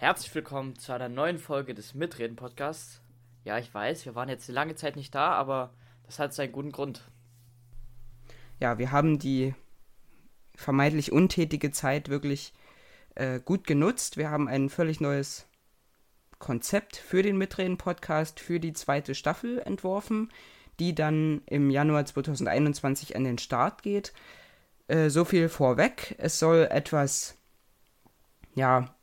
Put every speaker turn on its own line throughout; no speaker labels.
Herzlich willkommen zu einer neuen Folge des Mitreden Podcasts. Ja, ich weiß, wir waren jetzt lange Zeit nicht da, aber das hat seinen guten Grund.
Ja, wir haben die vermeintlich untätige Zeit wirklich äh, gut genutzt. Wir haben ein völlig neues Konzept für den Mitreden Podcast für die zweite Staffel entworfen, die dann im Januar 2021 an den Start geht. Äh, so viel vorweg. Es soll etwas, ja,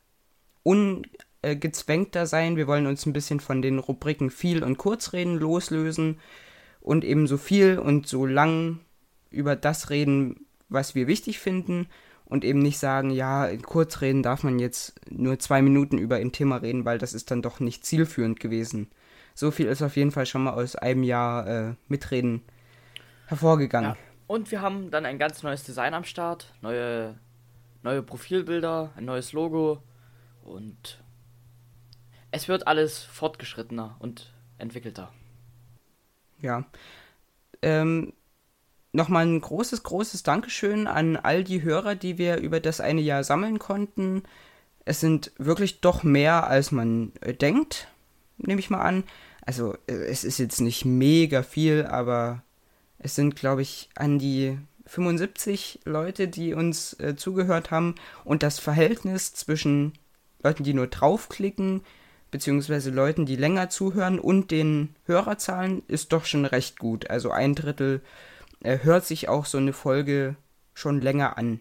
ungezwängter sein. Wir wollen uns ein bisschen von den Rubriken viel und Kurzreden loslösen und eben so viel und so lang über das reden, was wir wichtig finden und eben nicht sagen, ja, in Kurzreden darf man jetzt nur zwei Minuten über ein Thema reden, weil das ist dann doch nicht zielführend gewesen. So viel ist auf jeden Fall schon mal aus einem Jahr äh, Mitreden hervorgegangen. Ja.
Und wir haben dann ein ganz neues Design am Start, neue, neue Profilbilder, ein neues Logo, und es wird alles fortgeschrittener und entwickelter.
Ja. Ähm, Nochmal ein großes, großes Dankeschön an all die Hörer, die wir über das eine Jahr sammeln konnten. Es sind wirklich doch mehr, als man äh, denkt, nehme ich mal an. Also äh, es ist jetzt nicht mega viel, aber es sind, glaube ich, an die 75 Leute, die uns äh, zugehört haben. Und das Verhältnis zwischen Leuten, die nur draufklicken, beziehungsweise Leuten, die länger zuhören und den Hörerzahlen ist doch schon recht gut. Also ein Drittel äh, hört sich auch so eine Folge schon länger an,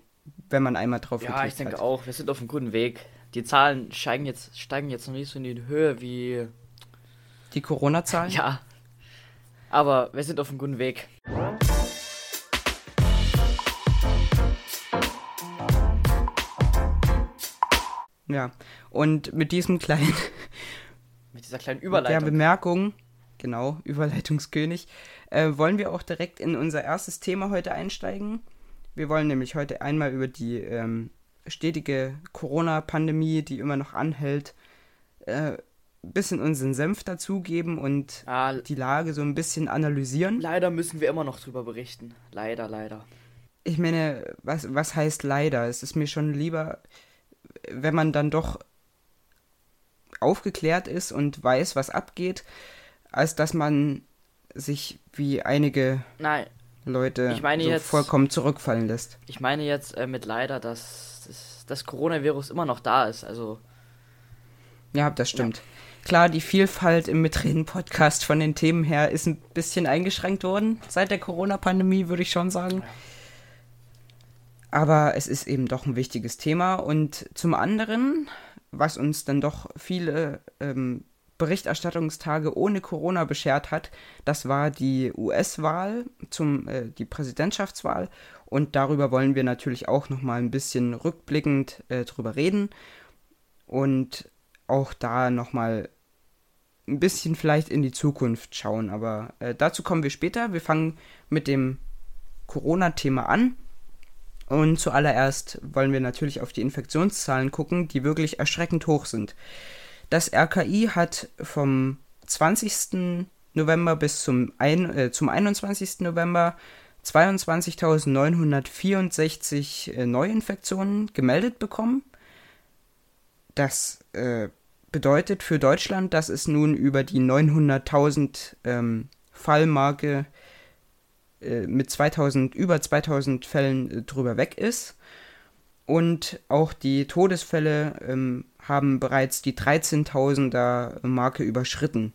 wenn man einmal drauf
ja, hat. Ja, ich denke hat. auch, wir sind auf einem guten Weg. Die Zahlen steigen jetzt, steigen jetzt noch nicht so in die Höhe wie
die Corona-Zahlen.
Ja, aber wir sind auf einem guten Weg.
Ja, und mit diesem kleinen.
mit dieser kleinen Überleitung.
Der Bemerkung, genau, Überleitungskönig, äh, wollen wir auch direkt in unser erstes Thema heute einsteigen. Wir wollen nämlich heute einmal über die ähm, stetige Corona-Pandemie, die immer noch anhält, äh, bisschen unseren Senf dazugeben und ah, die Lage so ein bisschen analysieren.
Leider müssen wir immer noch drüber berichten. Leider, leider.
Ich meine, was, was heißt leider? Es ist mir schon lieber, wenn man dann doch aufgeklärt ist und weiß, was abgeht, als dass man sich wie einige
Nein,
Leute so jetzt, vollkommen zurückfallen lässt.
Ich meine jetzt äh, mit leider, dass, dass das Coronavirus immer noch da ist. Also
ja, das stimmt. Ja. Klar, die Vielfalt im Mitreden-Podcast von den Themen her ist ein bisschen eingeschränkt worden seit der Corona-Pandemie, würde ich schon sagen. Ja. Aber es ist eben doch ein wichtiges Thema. Und zum anderen, was uns dann doch viele ähm, Berichterstattungstage ohne Corona beschert hat, das war die US-Wahl, äh, die Präsidentschaftswahl. Und darüber wollen wir natürlich auch noch mal ein bisschen rückblickend äh, drüber reden und auch da noch mal ein bisschen vielleicht in die Zukunft schauen. Aber äh, dazu kommen wir später. Wir fangen mit dem Corona-Thema an. Und zuallererst wollen wir natürlich auf die Infektionszahlen gucken, die wirklich erschreckend hoch sind. Das RKI hat vom 20. November bis zum, ein, äh, zum 21. November 22.964 äh, Neuinfektionen gemeldet bekommen. Das äh, bedeutet für Deutschland, dass es nun über die 900.000 ähm, Fallmarke äh, mit 2000, über 2000 Fällen äh, drüber weg ist. Und auch die Todesfälle ähm, haben bereits die 13.000er Marke überschritten.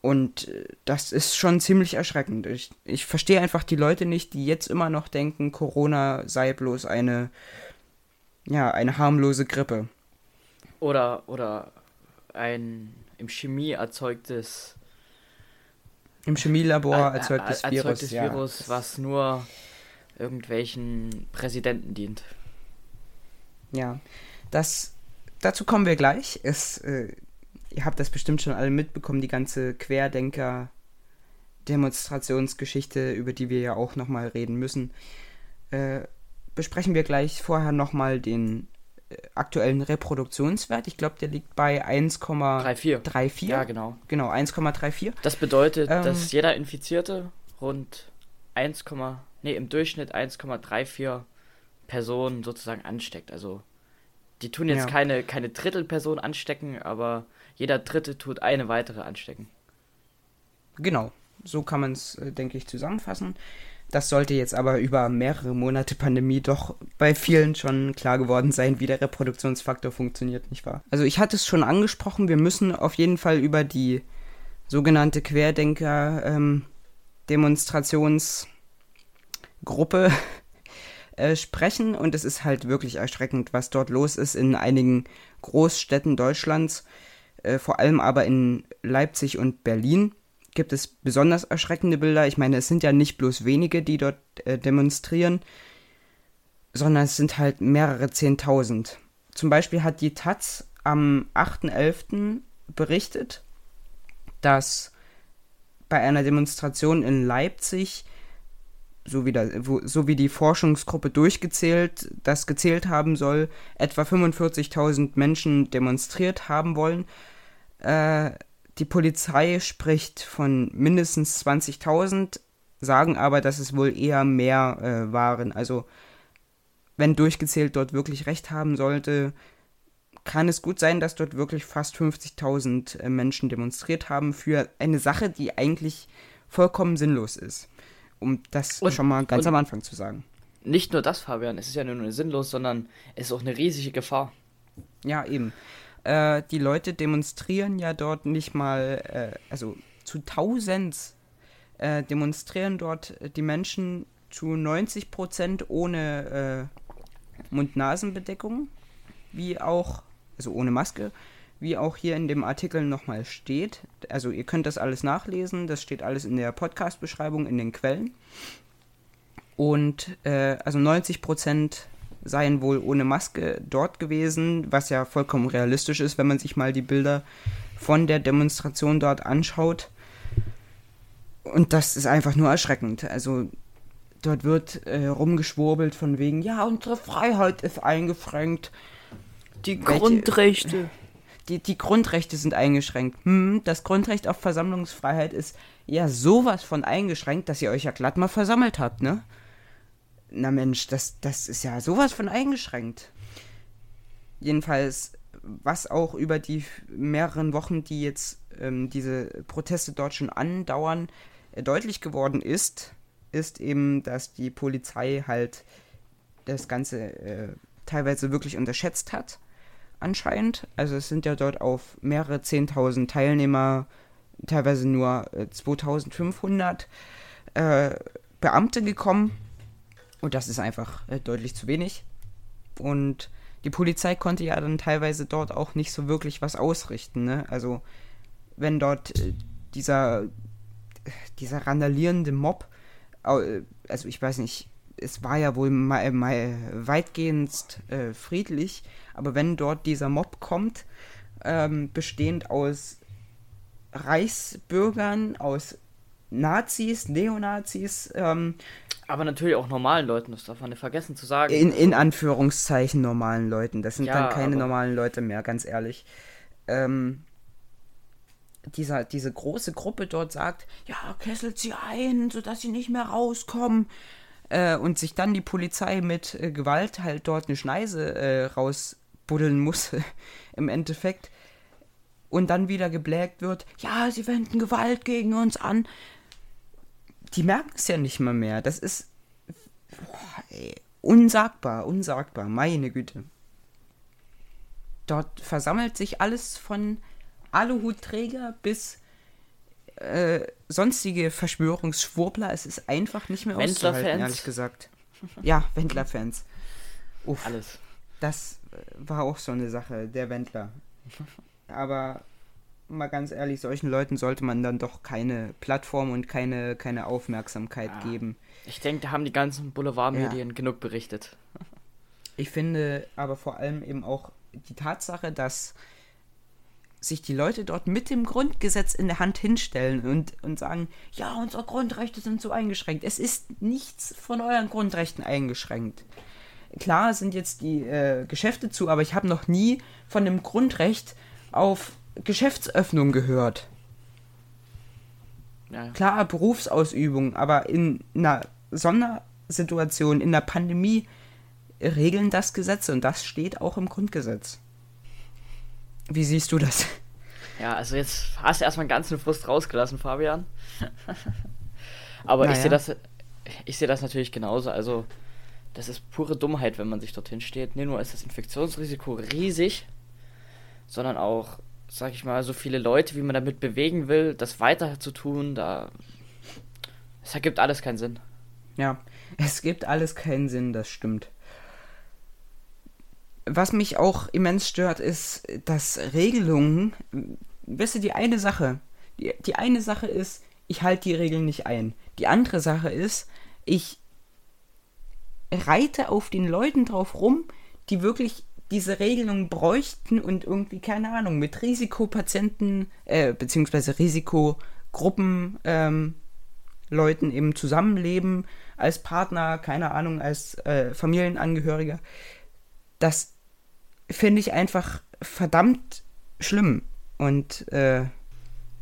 Und äh, das ist schon ziemlich erschreckend. Ich, ich verstehe einfach die Leute nicht, die jetzt immer noch denken, Corona sei bloß eine, ja, eine harmlose Grippe.
Oder, oder ein im Chemie erzeugtes
im Chemielabor erzeugt das
Virus. Erzeugtes ja. Virus, was nur irgendwelchen Präsidenten dient.
Ja, das, dazu kommen wir gleich. Es, äh, ihr habt das bestimmt schon alle mitbekommen, die ganze Querdenker-Demonstrationsgeschichte, über die wir ja auch nochmal reden müssen. Äh, besprechen wir gleich vorher nochmal den aktuellen Reproduktionswert. Ich glaube, der liegt bei 1,34.
Ja, genau.
Genau, 1,34.
Das bedeutet, ähm, dass jeder Infizierte rund 1, nee, im Durchschnitt 1,34 Personen sozusagen ansteckt. Also Die tun jetzt
Ja.
keine, keine Drittelperson anstecken, aber jeder Dritte tut eine weitere anstecken.
Genau, so kann man es, äh, denke ich, zusammenfassen. Das sollte jetzt aber über mehrere Monate Pandemie doch bei vielen schon klar geworden sein, wie der Reproduktionsfaktor funktioniert, nicht wahr? Also ich hatte es schon angesprochen, wir müssen auf jeden Fall über die sogenannte Querdenker-Demonstrationsgruppe äh, sprechen und es ist halt wirklich erschreckend, was dort los ist in einigen Großstädten Deutschlands, äh, vor allem aber in Leipzig und Berlin gibt es besonders erschreckende Bilder. Ich meine, es sind ja nicht bloß wenige, die dort äh, demonstrieren, sondern es sind halt mehrere Zehntausend. Zum Beispiel hat die Taz am 8.11. berichtet, dass bei einer Demonstration in Leipzig, so wie, da, wo, so wie die Forschungsgruppe durchgezählt, das gezählt haben soll, etwa 45.000 Menschen demonstriert haben wollen. Äh, die Polizei spricht von mindestens 20.000, sagen aber, dass es wohl eher mehr äh, waren. Also, wenn durchgezählt dort wirklich recht haben sollte, kann es gut sein, dass dort wirklich fast 50.000 äh, Menschen demonstriert haben für eine Sache, die eigentlich vollkommen sinnlos ist. Um das
Und-
schon mal ganz am Anfang zu sagen.
Nicht nur das, Fabian, es ist ja nicht nur sinnlos, sondern es ist auch eine riesige Gefahr.
Ja, eben. Äh, die Leute demonstrieren ja dort nicht mal, äh, also zu Tausends äh, demonstrieren dort die Menschen zu 90 Prozent ohne äh, Mund-Nasen-Bedeckung, wie auch, also ohne Maske, wie auch hier in dem Artikel nochmal steht. Also ihr könnt das alles nachlesen, das steht alles in der Podcast-Beschreibung, in den Quellen. Und äh, also 90 Prozent seien wohl ohne Maske dort gewesen, was ja vollkommen realistisch ist, wenn man sich mal die Bilder von der Demonstration dort anschaut. Und das ist einfach nur erschreckend. Also dort wird äh, rumgeschwurbelt von wegen, ja, unsere Freiheit ist eingeschränkt.
Die
Welche-
Grundrechte.
Die, die Grundrechte sind eingeschränkt. Hm, das Grundrecht auf Versammlungsfreiheit ist ja sowas von eingeschränkt, dass ihr euch ja glatt mal versammelt habt, ne? Na Mensch, das, das ist ja sowas von eingeschränkt. Jedenfalls, was auch über die mehreren Wochen, die jetzt ähm, diese Proteste dort schon andauern, äh, deutlich geworden ist, ist eben, dass die Polizei halt das Ganze äh, teilweise wirklich unterschätzt hat, anscheinend. Also es sind ja dort auf mehrere 10.000 Teilnehmer, teilweise nur äh, 2.500 äh, Beamte gekommen. Und das ist einfach äh, deutlich zu wenig. Und die Polizei konnte ja dann teilweise dort auch nicht so wirklich was ausrichten. Ne? Also wenn dort äh, dieser, dieser randalierende Mob, äh, also ich weiß nicht, es war ja wohl mal, mal weitgehend friedlich, aber wenn dort dieser Mob kommt, ähm, bestehend aus Reichsbürgern, aus Nazis, Neonazis, ähm,
Aber natürlich auch normalen Leuten, das darf man nicht vergessen zu sagen.
in, in Anführungszeichen normalen Leuten. Das sind
Ja,
dann keine normalen Leute mehr, ganz ehrlich. Ähm, dieser, diese große Gruppe dort sagt, ja, kesselt sie ein, sodass sie nicht mehr rauskommen. Äh, und sich dann die Polizei mit äh, Gewalt halt dort eine Schneise äh, rausbuddeln muss, im Endeffekt. Und dann wieder geblägt wird, ja, sie wenden Gewalt gegen uns an. Die merken es ja nicht mal mehr. Das ist boah, ey, unsagbar, unsagbar, meine Güte. Dort versammelt sich alles von Aluhutträger bis äh, sonstige Verschwörungsschwurbler. Es ist einfach nicht mehr auszuhalten, ehrlich gesagt. Ja, Wendler-Fans. Uff,
Alles.
das war auch so eine Sache, der Wendler. Aber mal ganz ehrlich, solchen Leuten sollte man dann doch keine Plattform und keine, keine Aufmerksamkeit
Ah.
geben.
Ich denke, da haben die ganzen Boulevardmedien genug berichtet.
Ich finde aber vor allem eben auch die Tatsache, dass sich die Leute dort mit dem Grundgesetz in der Hand hinstellen und, und sagen, ja, unsere Grundrechte sind so eingeschränkt. Es ist nichts von euren Grundrechten eingeschränkt. Klar sind jetzt die äh, Geschäfte zu, aber ich habe noch nie von dem Grundrecht auf Geschäftsöffnung gehört.
Ja.
Klar, Berufsausübung, aber in einer Sondersituation, in der Pandemie, regeln das Gesetze und das steht auch im Grundgesetz. Wie siehst du das?
Ja, also jetzt hast du erstmal einen ganzen Frust rausgelassen, Fabian. Aber naja. ich sehe das, ich sehe das natürlich genauso. Also, das ist pure Dummheit, wenn man sich dorthin steht. Nicht nur ist das Infektionsrisiko riesig, sondern auch, sag ich mal, so viele Leute, wie man damit bewegen will, das weiter zu tun, da. Es ergibt alles keinen Sinn.
Ja, es gibt alles keinen Sinn, das stimmt. Was mich auch immens stört, ist, dass Regelungen, weißt du, die eine Sache, die, die eine Sache ist, ich halte die Regeln nicht ein. Die andere Sache ist, ich reite auf den Leuten drauf rum, die wirklich diese Regelung bräuchten und irgendwie, keine Ahnung, mit Risikopatienten, äh, beziehungsweise Risikogruppen, ähm, Leuten eben zusammenleben, als Partner, keine Ahnung, als äh, Familienangehöriger. Das finde ich einfach verdammt schlimm. Und äh,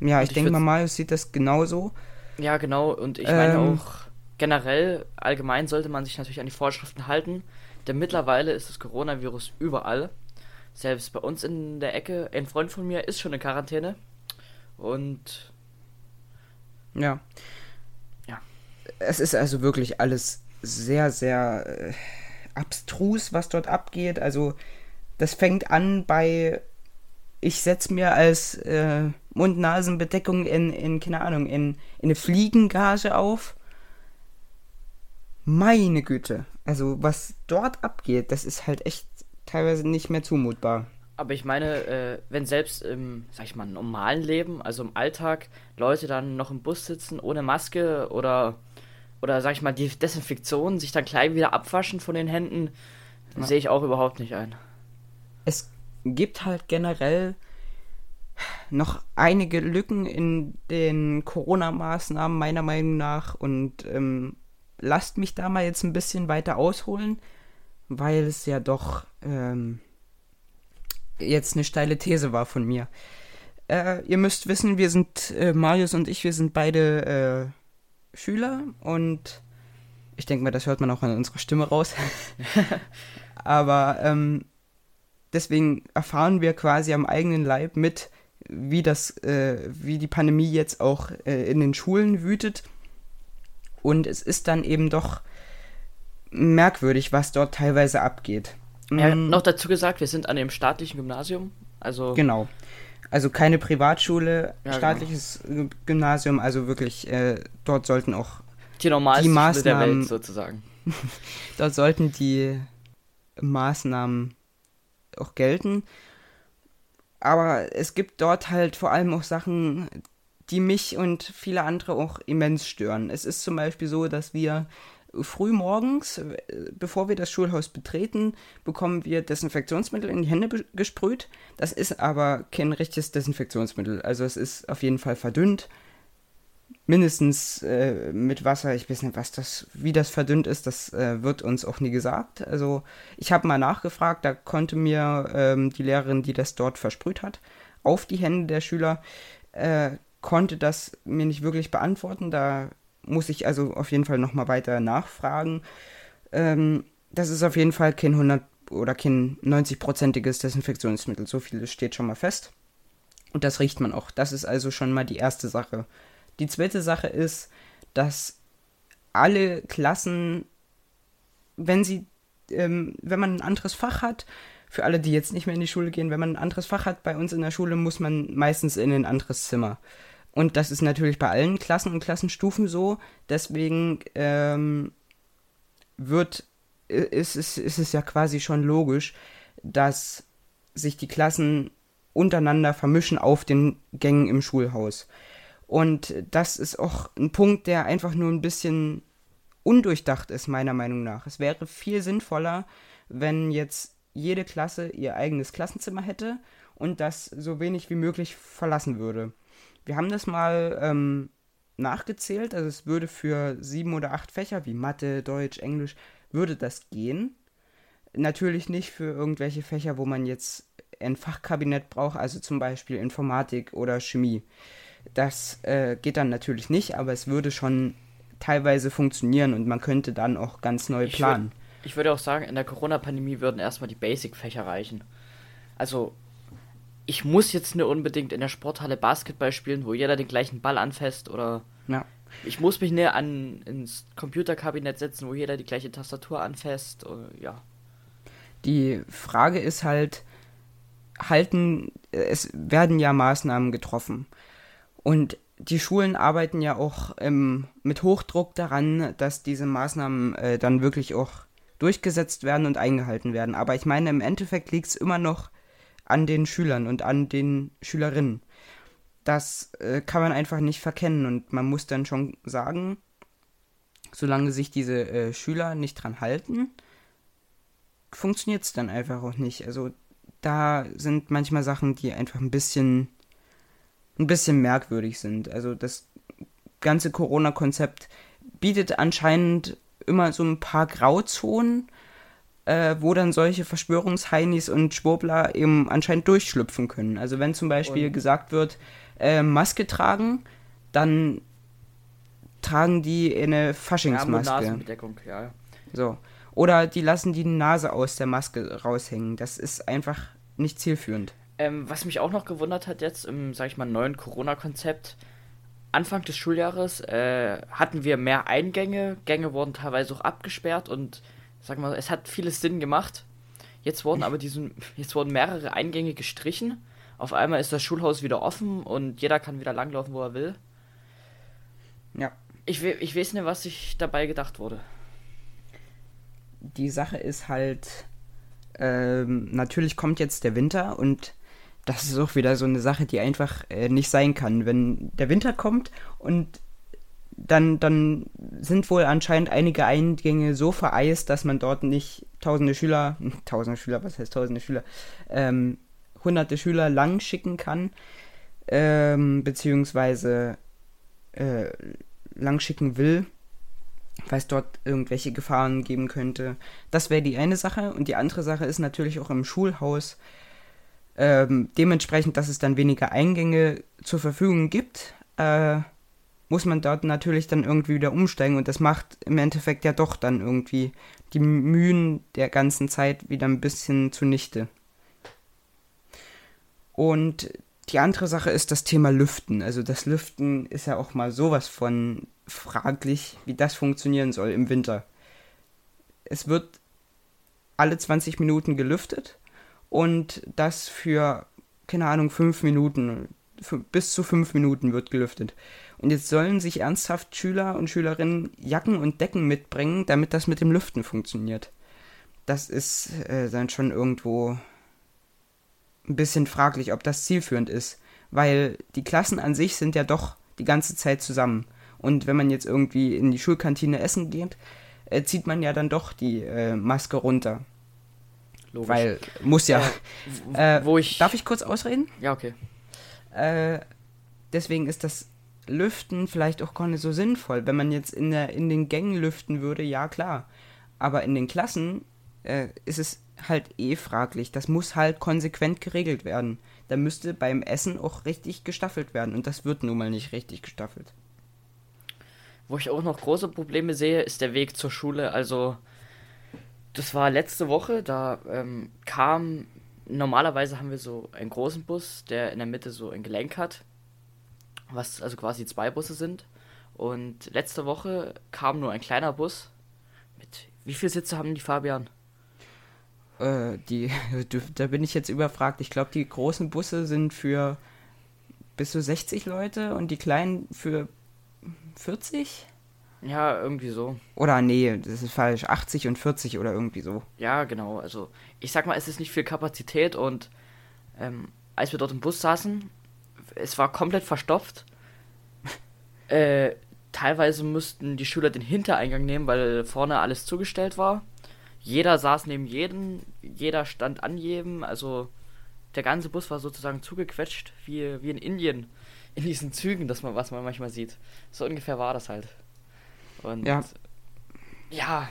ja, und ich, ich denke mal, Marius sieht das genauso.
Ja, genau. Und ich meine ähm, auch generell, allgemein sollte man sich natürlich an die Vorschriften halten. Denn mittlerweile ist das Coronavirus überall. Selbst bei uns in der Ecke, ein Freund von mir ist schon in Quarantäne. Und.
Ja. Ja. Es ist also wirklich alles sehr, sehr äh, abstrus, was dort abgeht. Also, das fängt an bei. Ich setze mir als äh, Mund-Nasen-Bedeckung in, in, keine Ahnung, in, in eine Fliegengage auf meine Güte. Also, was dort abgeht, das ist halt echt teilweise nicht mehr zumutbar.
Aber ich meine, äh, wenn selbst im, sag ich mal, normalen Leben, also im Alltag, Leute dann noch im Bus sitzen ohne Maske oder, oder sag ich mal, die Desinfektion sich dann gleich wieder abwaschen von den Händen, ja. sehe ich auch überhaupt nicht ein.
Es gibt halt generell noch einige Lücken in den Corona-Maßnahmen, meiner Meinung nach, und ähm, lasst mich da mal jetzt ein bisschen weiter ausholen, weil es ja doch ähm, jetzt eine steile These war von mir. Äh, ihr müsst wissen, wir sind, äh, Marius und ich, wir sind beide äh, Schüler und ich denke mal, das hört man auch an unserer Stimme raus. Aber ähm, deswegen erfahren wir quasi am eigenen Leib mit, wie das, äh, wie die Pandemie jetzt auch äh, in den Schulen wütet und es ist dann eben doch merkwürdig, was dort teilweise abgeht.
Ja, mhm. noch dazu gesagt, wir sind an dem staatlichen Gymnasium, also
genau. Also keine Privatschule, ja, genau. staatliches genau. Gymnasium, also wirklich, äh, dort sollten auch
die, die Maßnahmen der Welt sozusagen.
dort sollten die Maßnahmen auch gelten. Aber es gibt dort halt vor allem auch Sachen, die mich und viele andere auch immens stören. Es ist zum Beispiel so, dass wir früh morgens, äh, bevor wir das Schulhaus betreten, bekommen wir Desinfektionsmittel in die Hände gesprüht. Das ist aber kein richtiges Desinfektionsmittel. Also es ist auf jeden Fall verdünnt. Mindestens äh, mit Wasser. Ich weiß nicht, was das, wie das verdünnt ist. Das äh, wird uns auch nie gesagt. Also ich habe mal nachgefragt. Da konnte mir ähm, die Lehrerin, die das dort versprüht hat, auf die Hände der Schüler äh, konnte das mir nicht wirklich beantworten. Da muss ich also auf jeden Fall nochmal weiter nachfragen. Ähm, das ist auf jeden Fall kein 100 oder kein 90-prozentiges Desinfektionsmittel. So viel steht schon mal fest. Und das riecht man auch. Das ist also schon mal die erste Sache. Die zweite Sache ist, dass alle Klassen, wenn sie, ähm, wenn man ein anderes Fach hat, für alle, die jetzt nicht mehr in die Schule gehen, wenn man ein anderes Fach hat bei uns in der Schule, muss man meistens in ein anderes Zimmer. Und das ist natürlich bei allen Klassen und Klassenstufen so. Deswegen ähm, wird, ist, ist, ist es ja quasi schon logisch, dass sich die Klassen untereinander vermischen auf den Gängen im Schulhaus. Und das ist auch ein Punkt, der einfach nur ein bisschen undurchdacht ist, meiner Meinung nach. Es wäre viel sinnvoller, wenn jetzt jede Klasse ihr eigenes Klassenzimmer hätte und das so wenig wie möglich verlassen würde. Wir haben das mal ähm, nachgezählt, also es würde für sieben oder acht Fächer wie Mathe, Deutsch, Englisch, würde das gehen. Natürlich nicht für irgendwelche Fächer, wo man jetzt ein Fachkabinett braucht, also zum Beispiel Informatik oder Chemie. Das äh, geht dann natürlich nicht, aber es würde schon teilweise funktionieren und man könnte dann auch ganz neu planen.
Ich würde auch sagen, in der Corona-Pandemie würden erstmal die Basic-Fächer reichen. Also, ich muss jetzt nicht unbedingt in der Sporthalle Basketball spielen, wo jeder den gleichen Ball anfasst oder
Ja.
ich muss mich nicht an ins Computerkabinett setzen, wo jeder die gleiche Tastatur anfasst. Oder, ja.
Die Frage ist halt, halten, es werden ja Maßnahmen getroffen. Und die Schulen arbeiten ja auch ähm, mit Hochdruck daran, dass diese Maßnahmen äh, dann wirklich auch durchgesetzt werden und eingehalten werden. Aber ich meine, im Endeffekt liegt es immer noch an den Schülern und an den Schülerinnen. Das äh, kann man einfach nicht verkennen und man muss dann schon sagen, solange sich diese äh, Schüler nicht dran halten, funktioniert es dann einfach auch nicht. Also da sind manchmal Sachen, die einfach ein bisschen, ein bisschen merkwürdig sind. Also das ganze Corona-Konzept bietet anscheinend immer so ein paar Grauzonen, äh, wo dann solche Verschwörungsheinis und Schwurbler eben anscheinend durchschlüpfen können. Also wenn zum Beispiel
Und-
gesagt wird, äh, Maske tragen, dann tragen die eine Faschingsmaske.
Ja. ja.
So. Oder die lassen die Nase aus der Maske raushängen. Das ist einfach nicht zielführend.
Ähm, was mich auch noch gewundert hat jetzt im, sag ich mal, neuen Corona-Konzept, Anfang des Schuljahres äh, hatten wir mehr Eingänge, Gänge wurden teilweise auch abgesperrt und sag mal, es hat vieles Sinn gemacht. Jetzt wurden aber diesen, jetzt wurden mehrere Eingänge gestrichen. Auf einmal ist das Schulhaus wieder offen und jeder kann wieder langlaufen, wo er will.
Ja.
Ich, ich weiß nicht, was sich dabei gedacht wurde.
Die Sache ist halt, ähm, natürlich kommt jetzt der Winter und das ist auch wieder so eine Sache, die einfach äh, nicht sein kann. Wenn der Winter kommt und dann, dann sind wohl anscheinend einige Eingänge so vereist, dass man dort nicht tausende Schüler, tausende Schüler, was heißt tausende Schüler, ähm, hunderte Schüler lang schicken kann, ähm, beziehungsweise äh, lang schicken will, weil es dort irgendwelche Gefahren geben könnte. Das wäre die eine Sache. Und die andere Sache ist natürlich auch im Schulhaus ähm, dementsprechend, dass es dann weniger Eingänge zur Verfügung gibt, äh, muss man dort natürlich dann irgendwie wieder umsteigen und das macht im Endeffekt ja doch dann irgendwie die Mühen der ganzen Zeit wieder ein bisschen zunichte. Und die andere Sache ist das Thema Lüften. Also das Lüften ist ja auch mal sowas von fraglich, wie das funktionieren soll im Winter. Es wird alle 20 Minuten gelüftet und das für, keine Ahnung, 5 Minuten, bis zu 5 Minuten wird gelüftet. Und jetzt sollen sich ernsthaft Schüler und Schülerinnen Jacken und Decken mitbringen, damit das mit dem Lüften funktioniert. Das ist äh, dann schon irgendwo ein bisschen fraglich, ob das zielführend ist, weil die Klassen an sich sind ja doch die ganze Zeit zusammen. Und wenn man jetzt irgendwie in die Schulkantine essen geht, äh, zieht man ja dann doch die äh, Maske runter.
Logisch.
Weil, muss ja.
w-
Äh,
wo ich.
Darf ich kurz ausreden?
Ja, okay.
Äh, deswegen ist das Lüften vielleicht auch gar nicht so sinnvoll. Wenn man jetzt in, der, in den Gängen lüften würde, ja klar. Aber in den Klassen äh, ist es halt eh fraglich. Das muss halt konsequent geregelt werden. Da müsste beim Essen auch richtig gestaffelt werden. Und das wird nun mal nicht richtig gestaffelt.
Wo ich auch noch große Probleme sehe, ist der Weg zur Schule. Also, das war letzte Woche, da ähm, kam, normalerweise haben wir so einen großen Bus, der in der Mitte so ein Gelenk hat, was also quasi zwei Busse sind. Und letzte Woche kam nur ein kleiner Bus mit, wie viele Sitze haben die Fabian?
Äh, die, da bin ich jetzt überfragt. Ich glaube, die großen Busse sind für bis zu 60 Leute und die kleinen für 40?
Ja, irgendwie so.
Oder nee, das ist falsch. 80 und 40 oder irgendwie so.
Ja, genau. Also, ich sag mal, es ist nicht viel Kapazität und ähm, als wir dort im Bus saßen, es war komplett verstopft. äh, teilweise mussten die Schüler den Hintereingang nehmen, weil vorne alles zugestellt war. Jeder saß neben jedem, jeder stand an jedem, also der ganze Bus war sozusagen zugequetscht, wie, wie in Indien, in diesen Zügen, das man, was man manchmal sieht. So ungefähr war das halt. Und
Ja.
ja,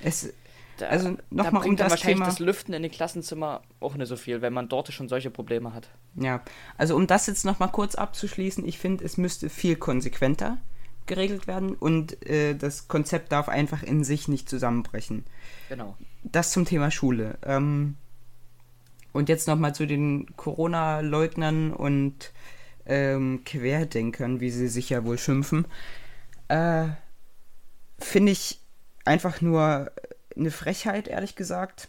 Es,
da,
Also,
da
noch mal um das
wahrscheinlich
Thema-
das Lüften in den Klassenzimmer auch nicht so viel, wenn man dort schon solche Probleme hat.
ja, also um das jetzt nochmal kurz abzuschließen, ich finde, es müsste viel konsequenter geregelt werden und äh, das Konzept darf einfach in sich nicht zusammenbrechen.
Genau.
Das zum Thema Schule. Ähm, und jetzt nochmal zu den Corona-Leugnern und ähm, Querdenkern, wie sie sich ja wohl schimpfen. Äh, Finde ich einfach nur eine Frechheit, ehrlich gesagt.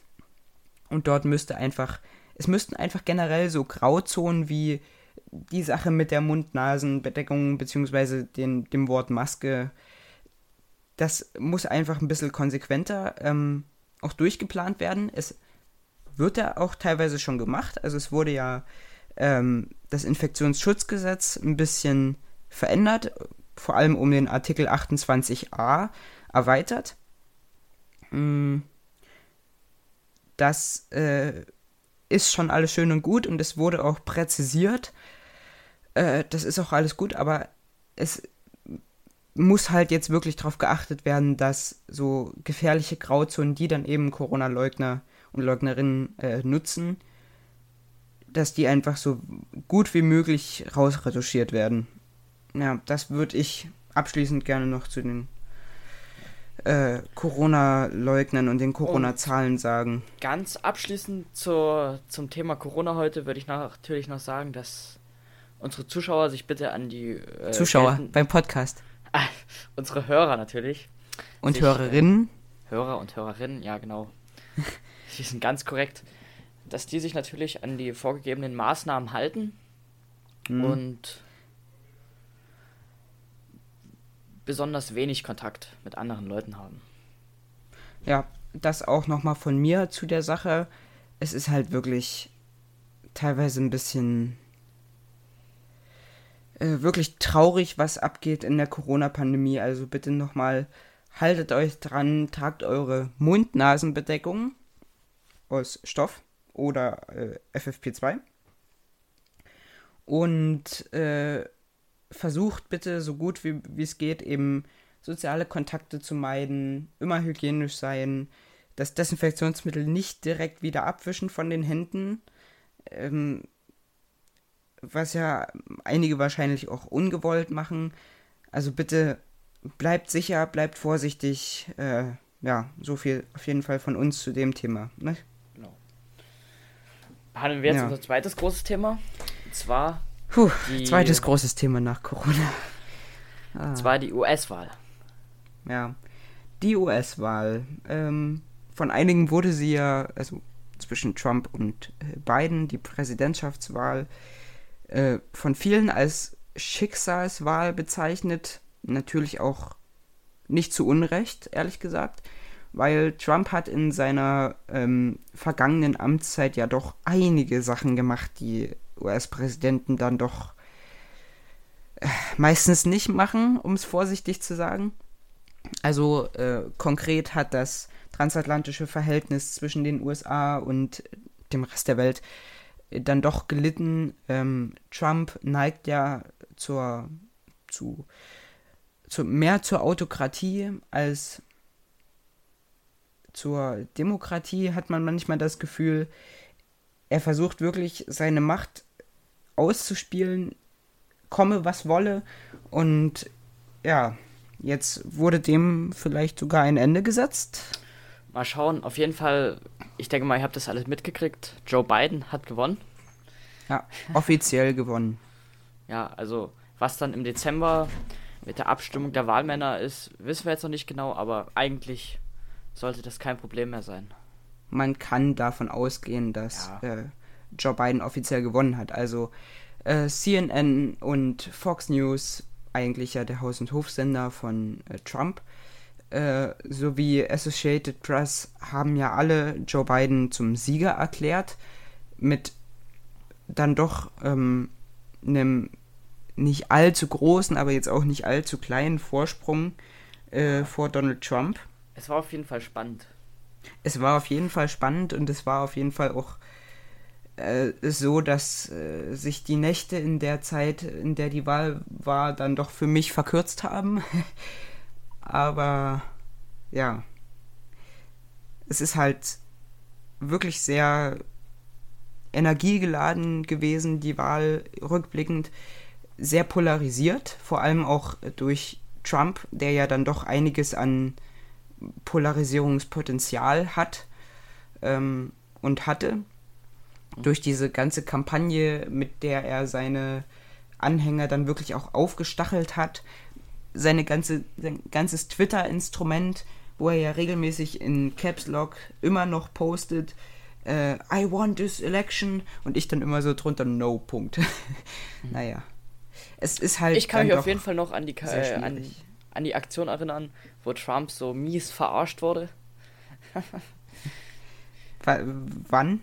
Und dort müsste einfach, es müssten einfach generell so Grauzonen wie die Sache mit der Mund-Nasen-Bedeckung den, dem Wort Maske, das muss einfach ein bisschen konsequenter ähm, auch durchgeplant werden. Es wird ja auch teilweise schon gemacht. Also es wurde ja ähm, das Infektionsschutzgesetz ein bisschen verändert, vor allem um den Artikel 28a erweitert. Mm. Das äh, ist schon alles schön und gut und es wurde auch präzisiert. Äh, das ist auch alles gut, aber es muss halt jetzt wirklich darauf geachtet werden, dass so gefährliche Grauzonen, die dann eben Corona-Leugner und Leugnerinnen äh, nutzen, dass die einfach so gut wie möglich rausretuschiert werden. Ja, das würde ich abschließend gerne noch zu den äh, Corona-Leugnern und den Corona-Zahlen sagen.
Ganz abschließend zur, zum Thema Corona heute würde ich natürlich noch sagen, dass unsere Zuschauer sich bitte an die
äh, Zuschauer gelten, beim Podcast.
Ah, unsere Hörer natürlich.
Und sich, Hörerinnen.
Äh, Hörer und Hörerinnen, ja genau. die sind ganz korrekt. Dass die sich natürlich an die vorgegebenen Maßnahmen halten mhm. und besonders wenig Kontakt mit anderen Leuten haben.
Ja, das auch nochmal von mir zu der Sache. Es ist halt wirklich teilweise ein bisschen äh, wirklich traurig, was abgeht in der Corona-Pandemie. Also bitte nochmal haltet euch dran, tragt eure Mund-Nasen-Bedeckung aus Stoff oder äh, FFP2. Und äh, versucht bitte so gut wie es geht eben soziale Kontakte zu meiden, immer hygienisch sein, das Desinfektionsmittel nicht direkt wieder abwischen von den Händen, ähm, was ja einige wahrscheinlich auch ungewollt machen. Also bitte bleibt sicher, bleibt vorsichtig. Äh, ja, so viel auf jeden Fall von uns zu dem Thema. Ne? Genau.
Behandeln wir jetzt ja. unser zweites großes Thema. Und zwar
Puh, die, zweites großes Thema nach Corona.
Ah. Zwar die US-Wahl.
Ja, die US-Wahl. Ähm, von einigen wurde sie ja, also zwischen Trump und äh, Biden, die Präsidentschaftswahl, äh, von vielen als Schicksalswahl bezeichnet. Natürlich auch nicht zu Unrecht, ehrlich gesagt, weil Trump hat in seiner ähm, vergangenen Amtszeit ja doch einige Sachen gemacht, die US-Präsidenten dann doch äh, meistens nicht machen, um es vorsichtig zu sagen. Also äh, konkret hat das transatlantische Verhältnis zwischen den USA und dem Rest der Welt dann doch gelitten. Ähm, Trump neigt ja zur, zu, zu mehr zur Autokratie als zur Demokratie, hat man manchmal das Gefühl. Er versucht wirklich seine Macht auszuspielen, komme was wolle. Und ja, jetzt wurde dem vielleicht sogar ein Ende gesetzt.
Mal schauen, auf jeden Fall, ich denke mal, ihr habt das alles mitgekriegt. Joe Biden hat gewonnen.
Ja, offiziell gewonnen.
Ja, also was dann im Dezember mit der Abstimmung der Wahlmänner ist, wissen wir jetzt noch nicht genau, aber eigentlich sollte das kein Problem mehr sein.
Man kann davon ausgehen, dass ja. äh, Joe Biden offiziell gewonnen hat. Also äh, CNN und Fox News, eigentlich ja der Haus- und Hofsender von äh, Trump, äh, sowie Associated Press haben ja alle Joe Biden zum Sieger erklärt, mit dann doch ähm, einem nicht allzu großen, aber jetzt auch nicht allzu kleinen Vorsprung äh, vor Donald Trump.
Es war auf jeden Fall spannend.
Es war auf jeden Fall spannend und es war auf jeden Fall auch äh, so, dass äh, sich die Nächte in der Zeit, in der die Wahl war, dann doch für mich verkürzt haben. Aber ja, es ist halt wirklich sehr energiegeladen gewesen, die Wahl rückblickend sehr polarisiert, vor allem auch durch Trump, der ja dann doch einiges an Polarisierungspotenzial hat ähm, und hatte, durch diese ganze Kampagne, mit der er seine Anhänger dann wirklich auch aufgestachelt hat, seine ganze, sein ganzes Twitter-Instrument, wo er ja regelmäßig in Caps Lock immer noch postet, äh, I want this election und ich dann immer so drunter No Punkt. Mhm. naja. Es ist halt.
Ich kann mich auf jeden Fall noch an die, äh, an, an die Aktion erinnern, wo Trump so mies verarscht wurde.
wann?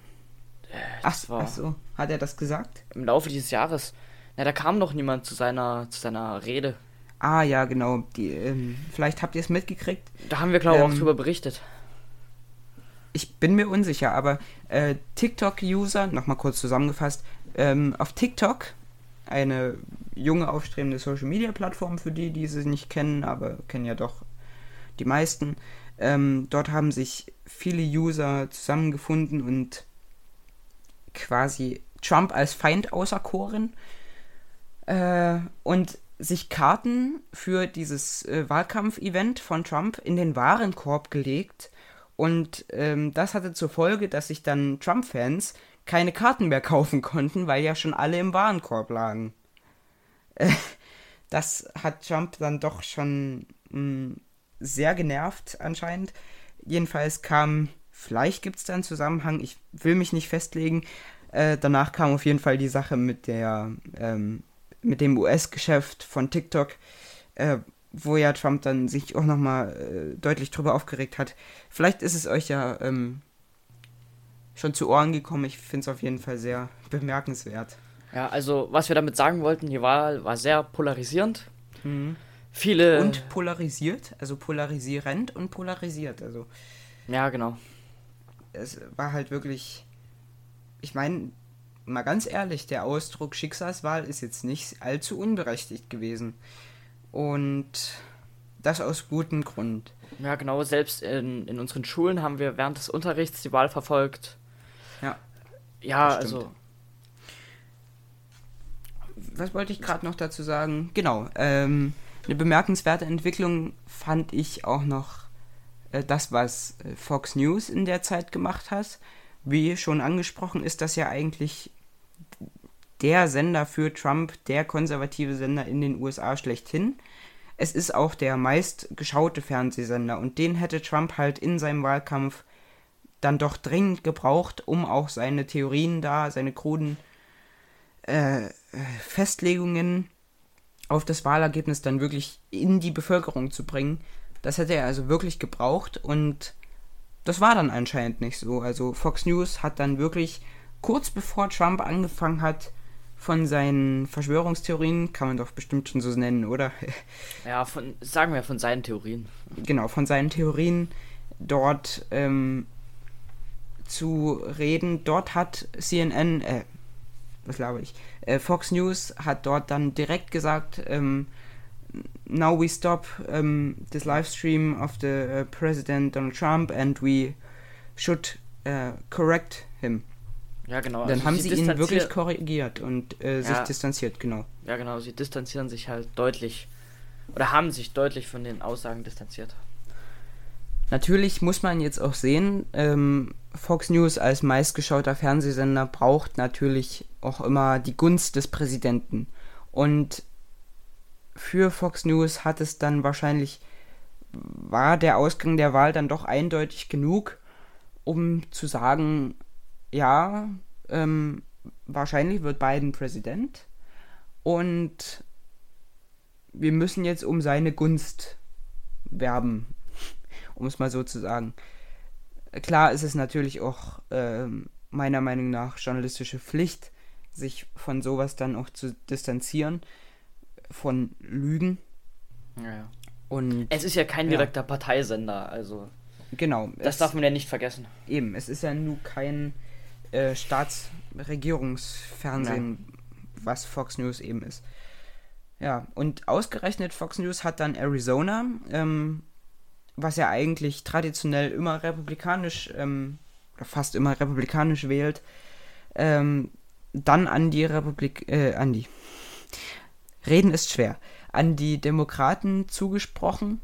Äh, ach, ach
so, hat er das gesagt?
Im Laufe dieses Jahres. Na, da kam noch niemand zu seiner, zu seiner Rede.
Ah, ja, genau. Die, ähm, vielleicht habt ihr es mitgekriegt.
Da haben wir, glaube ich, ähm, auch drüber berichtet.
Ich bin mir unsicher, aber äh, TikTok-User, nochmal kurz zusammengefasst, ähm, auf TikTok, eine junge, aufstrebende Social-Media-Plattform für die, die sie nicht kennen, aber kennen ja doch die meisten. Ähm, dort haben sich viele User zusammengefunden und quasi Trump als Feind auserkoren äh, und sich Karten für dieses äh, Wahlkampfevent von Trump in den Warenkorb gelegt. Und ähm, das hatte zur Folge, dass sich dann Trump-Fans keine Karten mehr kaufen konnten, weil ja schon alle im Warenkorb lagen. Äh, das hat Trump dann doch schon mh, hm, sehr genervt anscheinend. Jedenfalls kam, vielleicht gibt es da einen Zusammenhang, ich will mich nicht festlegen. Äh, danach kam auf jeden Fall die Sache mit der ähm, mit dem US-Geschäft von TikTok, äh, wo ja Trump dann sich auch nochmal äh, deutlich drüber aufgeregt hat. Vielleicht ist es euch ja ähm, schon zu Ohren gekommen. Ich finde es auf jeden Fall sehr bemerkenswert.
Ja, also was wir damit sagen wollten, die Wahl war sehr polarisierend.
Mhm. Viele. Und polarisiert, also polarisierend und polarisiert. Also.
Ja, genau.
Es war halt wirklich. Ich meine, mal ganz ehrlich, der Ausdruck Schicksalswahl ist jetzt nicht allzu unberechtigt gewesen. Und das aus gutem Grund.
Ja, genau. Selbst in, in unseren Schulen haben wir während des Unterrichts die Wahl verfolgt.
Ja.
Ja, also.
Was wollte ich gerade noch dazu sagen? Genau. Ähm, eine bemerkenswerte Entwicklung fand ich auch noch das, was äh, Fox News in der Zeit gemacht hat. Wie schon angesprochen, ist das ja eigentlich der Sender für Trump, der konservative Sender in den USA schlechthin. Es ist auch der meistgeschaute Fernsehsender und den hätte Trump halt in seinem Wahlkampf dann doch dringend gebraucht, um auch seine Theorien da, seine kruden äh, Festlegungen auf das Wahlergebnis dann wirklich in die Bevölkerung zu bringen. Das hätte er also wirklich gebraucht und das war dann anscheinend nicht so. Also Fox News hat dann wirklich kurz bevor Trump angefangen hat, von seinen Verschwörungstheorien, kann man doch bestimmt schon so nennen, oder?
Ja, von, sagen wir von seinen Theorien.
Genau, von seinen Theorien dort ähm, zu reden. Dort hat CNN, äh, was glaube ich, äh, Fox News hat dort dann direkt gesagt, ähm, now we stop um, this live stream of the uh, President Donald Trump and we should uh, correct him.
Ja, genau.
Dann also haben sie, sie ihn wirklich korrigiert und äh, sich ja. distanziert, genau.
Ja, genau. Sie distanzieren sich halt deutlich oder haben sich deutlich von den Aussagen distanziert.
Natürlich muss man jetzt auch sehen, ähm, Fox News als meistgeschauter Fernsehsender braucht natürlich auch immer die Gunst des Präsidenten. Und für Fox News hat es dann wahrscheinlich, war der Ausgang der Wahl dann doch eindeutig genug, um zu sagen, ja, ähm, wahrscheinlich wird Biden Präsident und wir müssen jetzt um seine Gunst werben, um es mal so zu sagen. Klar ist es natürlich auch äh, meiner Meinung nach journalistische Pflicht, sich von sowas dann auch zu distanzieren, von Lügen.
Ja. Und, es ist ja kein direkter ja. Parteisender, also.
Genau.
Das darf man ja nicht vergessen.
Eben, es ist ja nur kein äh, Staatsregierungsfernsehen, ja. was Fox News eben ist. Ja, und ausgerechnet Fox News hat dann Arizona, ähm, was ja eigentlich traditionell immer republikanisch, ähm, oder fast immer republikanisch wählt, ähm, dann an die Republik, äh, an die. Reden ist schwer. an die Demokraten zugesprochen.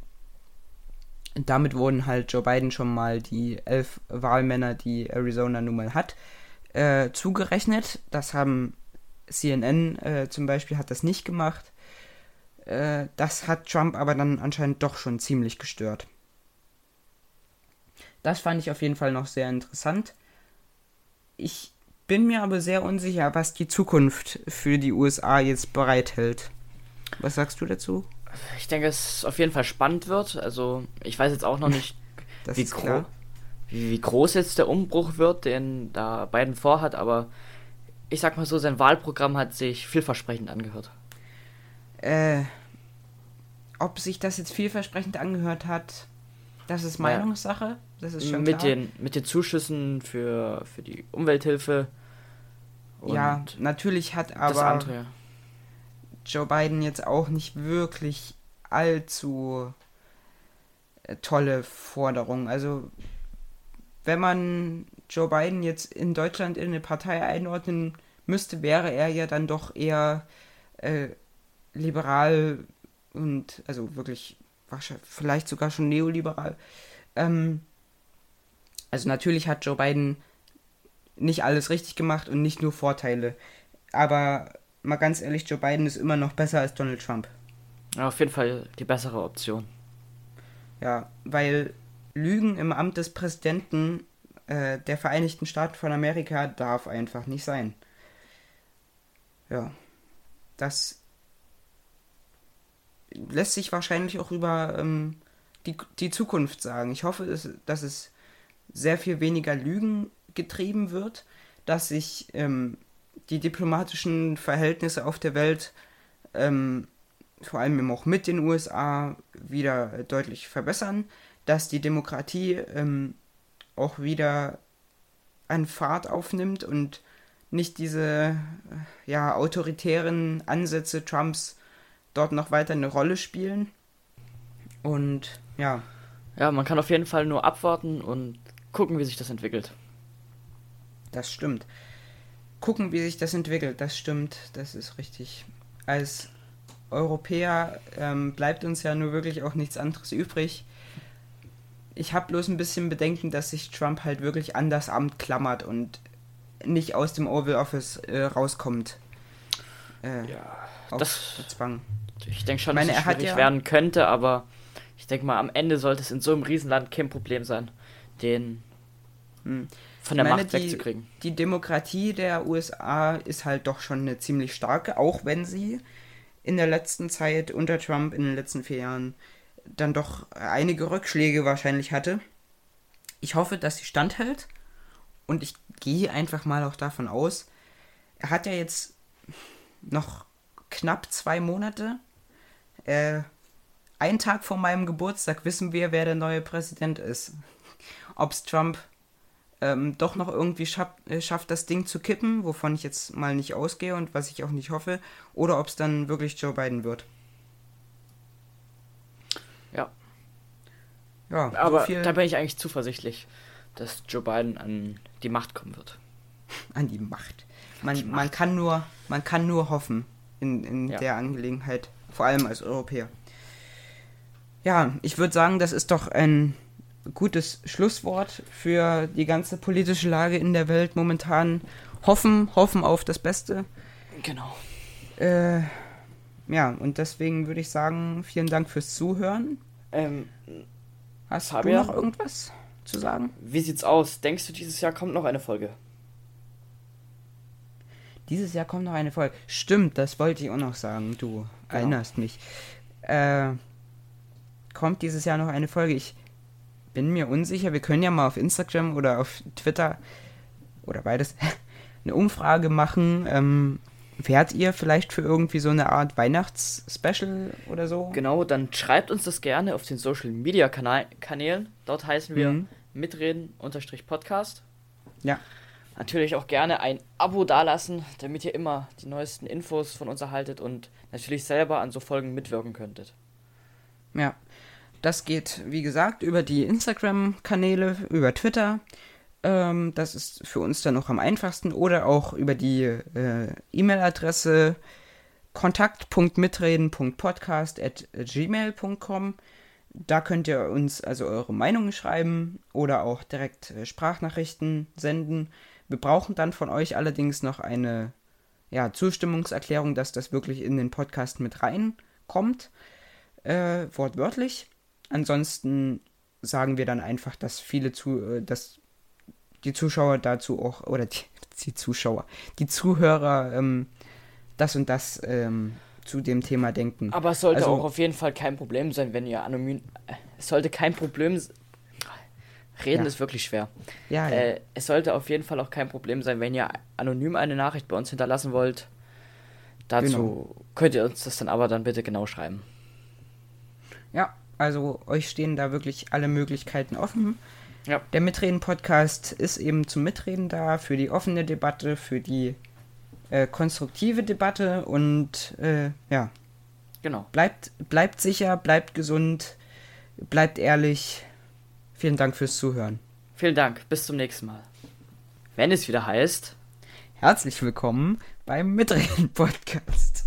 Damit wurden halt Joe Biden schon mal die elf Wahlmänner, die Arizona nun mal hat, äh, zugerechnet. Das haben CNN äh, zum Beispiel hat das nicht gemacht. Äh, das hat Trump aber dann anscheinend doch schon ziemlich gestört. Das fand ich auf jeden Fall noch sehr interessant. Ich bin mir aber sehr unsicher, was die Zukunft für die USA jetzt bereithält. Was sagst du dazu?
Ich denke, es auf jeden Fall spannend wird. Also, ich weiß jetzt auch noch nicht, wie, gro wie, wie, groß jetzt der Umbruch wird, den da Biden vorhat, aber ich sag mal so, sein Wahlprogramm hat sich vielversprechend angehört.
Äh, ob sich das jetzt vielversprechend angehört hat, das ist Meinungssache. Das ist schon
mit
klar.
Den, mit den Zuschüssen für, für die Umwelthilfe.
Ja, natürlich hat aber Joe Biden jetzt auch nicht wirklich allzu äh, tolle Forderungen. Also, wenn man Joe Biden jetzt in Deutschland in eine Partei einordnen müsste, wäre er ja dann doch eher äh, liberal und also wirklich vielleicht sogar schon neoliberal. Ähm, also natürlich hat Joe Biden nicht alles richtig gemacht und nicht nur Vorteile. Aber mal ganz ehrlich, Joe Biden ist immer noch besser als Donald Trump.
Ja, auf jeden Fall die bessere Option.
Ja, weil Lügen im Amt des Präsidenten äh, der Vereinigten Staaten von Amerika darf einfach nicht sein. Ja, das lässt sich wahrscheinlich auch über ähm, die, die Zukunft sagen. Ich hoffe, dass, dass es sehr viel weniger Lügen getrieben wird, dass sich ähm, die diplomatischen Verhältnisse auf der Welt, ähm, vor allem auch mit den USA, wieder deutlich verbessern, dass die Demokratie ähm, auch wieder an Fahrt aufnimmt und nicht diese äh, ja, autoritären Ansätze Trumps dort noch weiter eine Rolle spielen. Und ja.
Ja, man kann auf jeden Fall nur abwarten und gucken, wie sich das entwickelt.
Das stimmt. Gucken, wie sich das entwickelt, das stimmt, das ist richtig. Als Europäer ähm, bleibt uns ja nur wirklich auch nichts anderes übrig. Ich habe bloß ein bisschen Bedenken, dass sich Trump halt wirklich an das Amt klammert und nicht aus dem Oval Office äh, rauskommt.
Äh, ja, das Zwang. Ich denke schon, dass meine, es schwierig ja, werden könnte, aber ich denke mal, am Ende sollte es in so einem Riesenland kein Problem sein, den hm. Von der meine, Macht wegzukriegen.
Die, die Demokratie der USA ist halt doch schon eine ziemlich starke, auch wenn sie in der letzten Zeit unter Trump in den letzten vier Jahren dann doch einige Rückschläge wahrscheinlich hatte. Ich hoffe, dass sie standhält und ich gehe einfach mal auch davon aus, er hat ja jetzt noch knapp zwei Monate. Äh, einen Tag vor meinem Geburtstag wissen wir, wer der neue Präsident ist. Ob es Trump ähm, doch noch irgendwie schaff, äh, schafft, das Ding zu kippen, wovon ich jetzt mal nicht ausgehe und was ich auch nicht hoffe, oder ob es dann wirklich Joe Biden wird.
Ja. Ja, aber so da bin ich eigentlich zuversichtlich, dass Joe Biden an die Macht kommen wird.
An die Macht. Man, die Macht. man, kann, nur, man kann nur hoffen in, in ja. der Angelegenheit, vor allem als Europäer. Ja, ich würde sagen, das ist doch ein gutes Schlusswort für die ganze politische Lage in der Welt momentan. Hoffen, hoffen auf das Beste.
Genau.
Äh, ja, und deswegen würde ich sagen, vielen Dank fürs Zuhören. Ähm, Hast du noch irgendwas zu sagen?
Wie sieht's aus? Denkst du, dieses Jahr kommt noch eine Folge?
Dieses Jahr kommt noch eine Folge. Stimmt, das wollte ich auch noch sagen. Du genau. erinnerst mich. Äh, kommt dieses Jahr noch eine Folge. Ich bin mir unsicher. Wir können ja mal auf Instagram oder auf Twitter oder beides eine Umfrage machen. Ähm, wärt ihr vielleicht für irgendwie so eine Art Weihnachtsspecial oder so?
Genau, dann schreibt uns das gerne auf den Social Media Kanälen. Dort heißen wir mhm. mitreden-podcast.
Ja.
Natürlich auch gerne ein Abo dalassen, damit ihr immer die neuesten Infos von uns erhaltet und natürlich selber an so Folgen mitwirken könntet.
Ja, das geht, wie gesagt, über die Instagram-Kanäle, über Twitter. Ähm, das ist für uns dann noch am einfachsten. Oder auch über die äh, E-Mail-Adresse kontakt.mitreden.podcast.gmail.com. Da könnt ihr uns also eure Meinungen schreiben oder auch direkt äh, Sprachnachrichten senden. Wir brauchen dann von euch allerdings noch eine ja, Zustimmungserklärung, dass das wirklich in den Podcast mit reinkommt, äh, wortwörtlich. Ansonsten sagen wir dann einfach, dass viele zu, äh, dass die Zuschauer dazu auch, oder die, die Zuschauer, die Zuhörer ähm, das und das ähm, zu dem Thema denken.
Aber es sollte
Also-
auch auf jeden Fall kein Problem sein, wenn ihr anonym. äh, Es sollte kein Problem. s- Reden
Ja.
ist wirklich schwer.
Ja, ja.
Äh, es sollte auf jeden Fall auch kein Problem sein, wenn ihr anonym eine Nachricht bei uns hinterlassen wollt. Dazu
Genau.
könnt ihr uns das dann aber dann bitte genau schreiben.
Ja, also euch stehen da wirklich alle Möglichkeiten offen.
Ja.
Der Mitreden-Podcast ist eben zum Mitreden da, für die offene Debatte, für die äh, konstruktive Debatte und äh, ja,
Genau.
bleibt, bleibt sicher, bleibt gesund, bleibt ehrlich. Vielen Dank fürs Zuhören.
Vielen Dank. Bis zum nächsten Mal. Wenn es wieder heißt.
Herzlich willkommen beim Mitreden-Podcast.